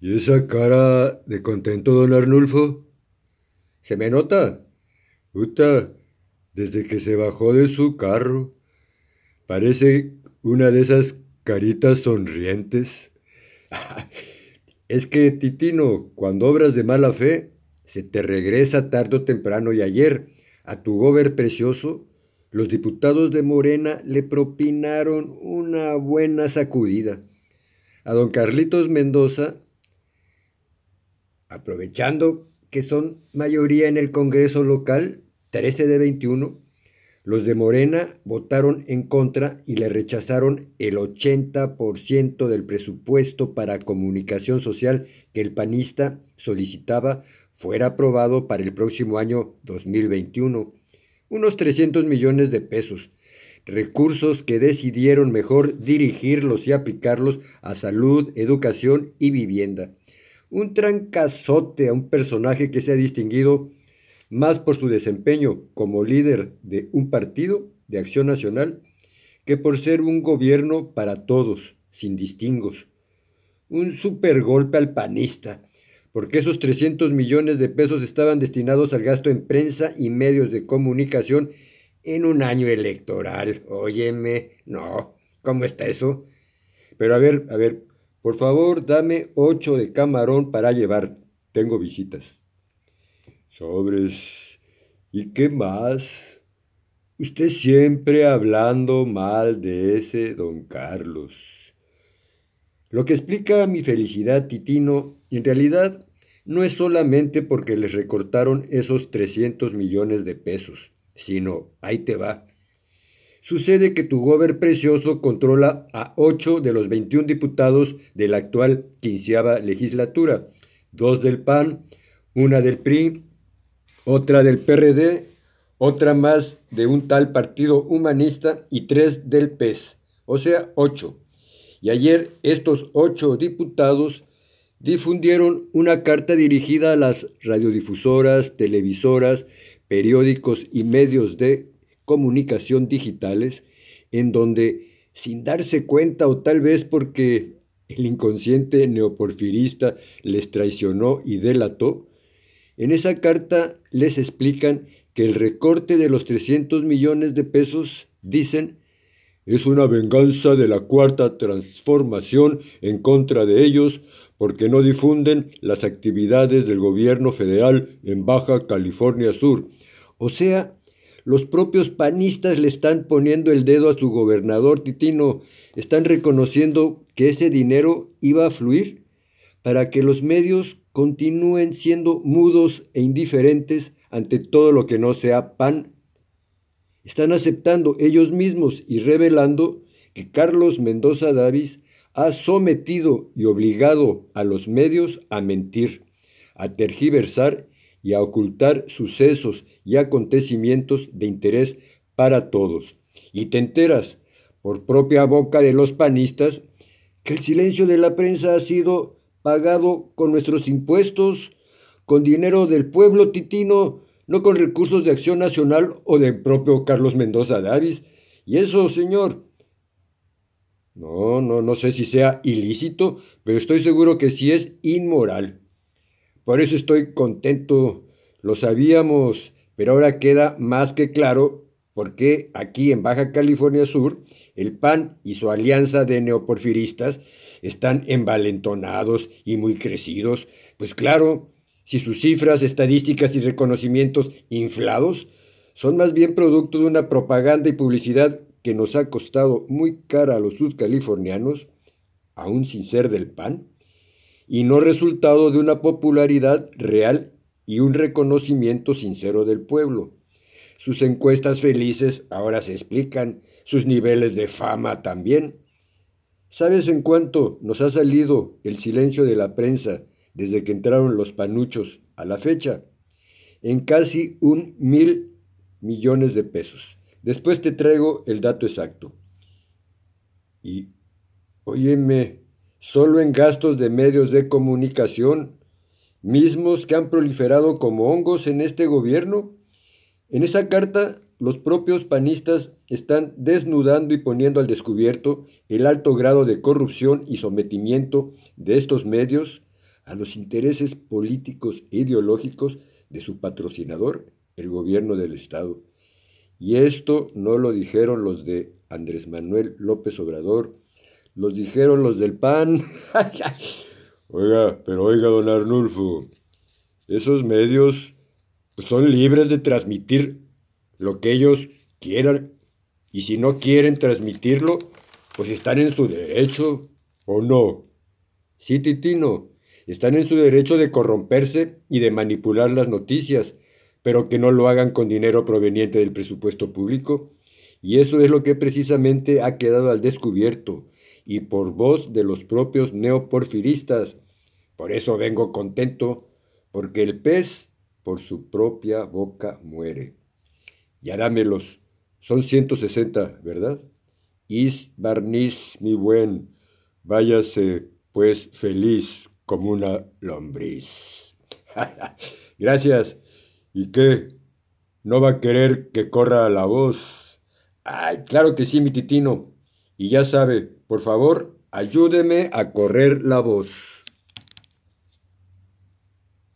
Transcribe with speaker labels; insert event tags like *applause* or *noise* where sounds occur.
Speaker 1: ¿Y esa cara de contento, don Arnulfo?
Speaker 2: ¿Se me nota?
Speaker 1: Puta, desde que se bajó de su carro. Parece una de esas caritas sonrientes. *laughs*
Speaker 2: Es que, Titino, cuando obras de mala fe, se te regresa tarde o temprano y ayer, a tu gober precioso, los diputados de Morena le propinaron una buena sacudida. A don Carlitos Mendoza, aprovechando que son mayoría en el Congreso local, 13 de 21, los de Morena votaron en contra y le rechazaron el 80% del presupuesto para comunicación social que el panista solicitaba fuera aprobado para el próximo año 2021, unos 300 millones de pesos, recursos que decidieron mejor dirigirlos y aplicarlos a salud, educación y vivienda. Un trancazote a un personaje que se ha distinguido más por su desempeño como líder de un partido de acción nacional que por ser un gobierno para todos, sin distingos. Un supergolpe al panista, porque esos 300 millones de pesos estaban destinados al gasto en prensa y medios de comunicación en un año electoral. Óyeme, no, ¿cómo está eso? Pero a ver, a ver, por favor, dame ocho de camarón para llevar. Tengo visitas.
Speaker 1: Sobres. ¿Y qué más? Usted siempre hablando mal de ese don Carlos.
Speaker 2: Lo que explica mi felicidad, Titino, en realidad no es solamente porque les recortaron esos 300 millones de pesos, sino, ahí te va. Sucede que tu gober precioso controla a 8 de los 21 diputados de la actual quinceava legislatura, dos del PAN, una del PRI otra del PRD, otra más de un tal Partido Humanista y tres del PES, o sea, ocho. Y ayer estos ocho diputados difundieron una carta dirigida a las radiodifusoras, televisoras, periódicos y medios de comunicación digitales, en donde, sin darse cuenta o tal vez porque el inconsciente neoporfirista les traicionó y delató, en esa carta les explican que el recorte de los 300 millones de pesos, dicen, es una venganza de la cuarta transformación en contra de ellos porque no difunden las actividades del gobierno federal en Baja California Sur. O sea, los propios panistas le están poniendo el dedo a su gobernador Titino, están reconociendo que ese dinero iba a fluir para que los medios continúen siendo mudos e indiferentes ante todo lo que no sea pan. Están aceptando ellos mismos y revelando que Carlos Mendoza Davis ha sometido y obligado a los medios a mentir, a tergiversar y a ocultar sucesos y acontecimientos de interés para todos. Y te enteras, por propia boca de los panistas, que el silencio de la prensa ha sido pagado con nuestros impuestos, con dinero del pueblo titino, no con recursos de acción nacional o del propio Carlos Mendoza Davis. Y eso, señor, no, no, no sé si sea ilícito, pero estoy seguro que sí es inmoral. Por eso estoy contento. Lo sabíamos, pero ahora queda más que claro por qué aquí en Baja California Sur el PAN y su alianza de neoporfiristas están envalentonados y muy crecidos. Pues claro, si sus cifras, estadísticas y reconocimientos inflados son más bien producto de una propaganda y publicidad que nos ha costado muy cara a los sudcalifornianos, aún sin ser del PAN, y no resultado de una popularidad real y un reconocimiento sincero del pueblo. Sus encuestas felices ahora se explican, sus niveles de fama también. ¿Sabes en cuánto nos ha salido el silencio de la prensa desde que entraron los panuchos a la fecha? En casi un mil millones de pesos. Después te traigo el dato exacto. Y, óyeme, solo en gastos de medios de comunicación, mismos que han proliferado como hongos en este gobierno. En esa carta los propios panistas están desnudando y poniendo al descubierto el alto grado de corrupción y sometimiento de estos medios a los intereses políticos e ideológicos de su patrocinador, el gobierno del Estado. Y esto no lo dijeron los de Andrés Manuel López Obrador, los dijeron los del PAN. *laughs*
Speaker 1: oiga, pero oiga, don Arnulfo, esos medios pues, son libres de transmitir lo que ellos quieran. Y si no quieren transmitirlo, pues están en su derecho, ¿o no?
Speaker 2: Sí, Titino, están en su derecho de corromperse y de manipular las noticias, pero que no lo hagan con dinero proveniente del presupuesto público. Y eso es lo que precisamente ha quedado al descubierto, y por voz de los propios neoporfiristas. Por eso vengo contento, porque el pez por su propia boca muere. Y dámelos, son 160, ¿verdad? Is barniz, mi buen, váyase pues feliz como una lombriz. *laughs*
Speaker 1: Gracias. ¿Y qué? ¿No va a querer que corra la voz?
Speaker 2: Ay, claro que sí, mi titino. Y ya sabe, por favor, ayúdeme a correr la voz.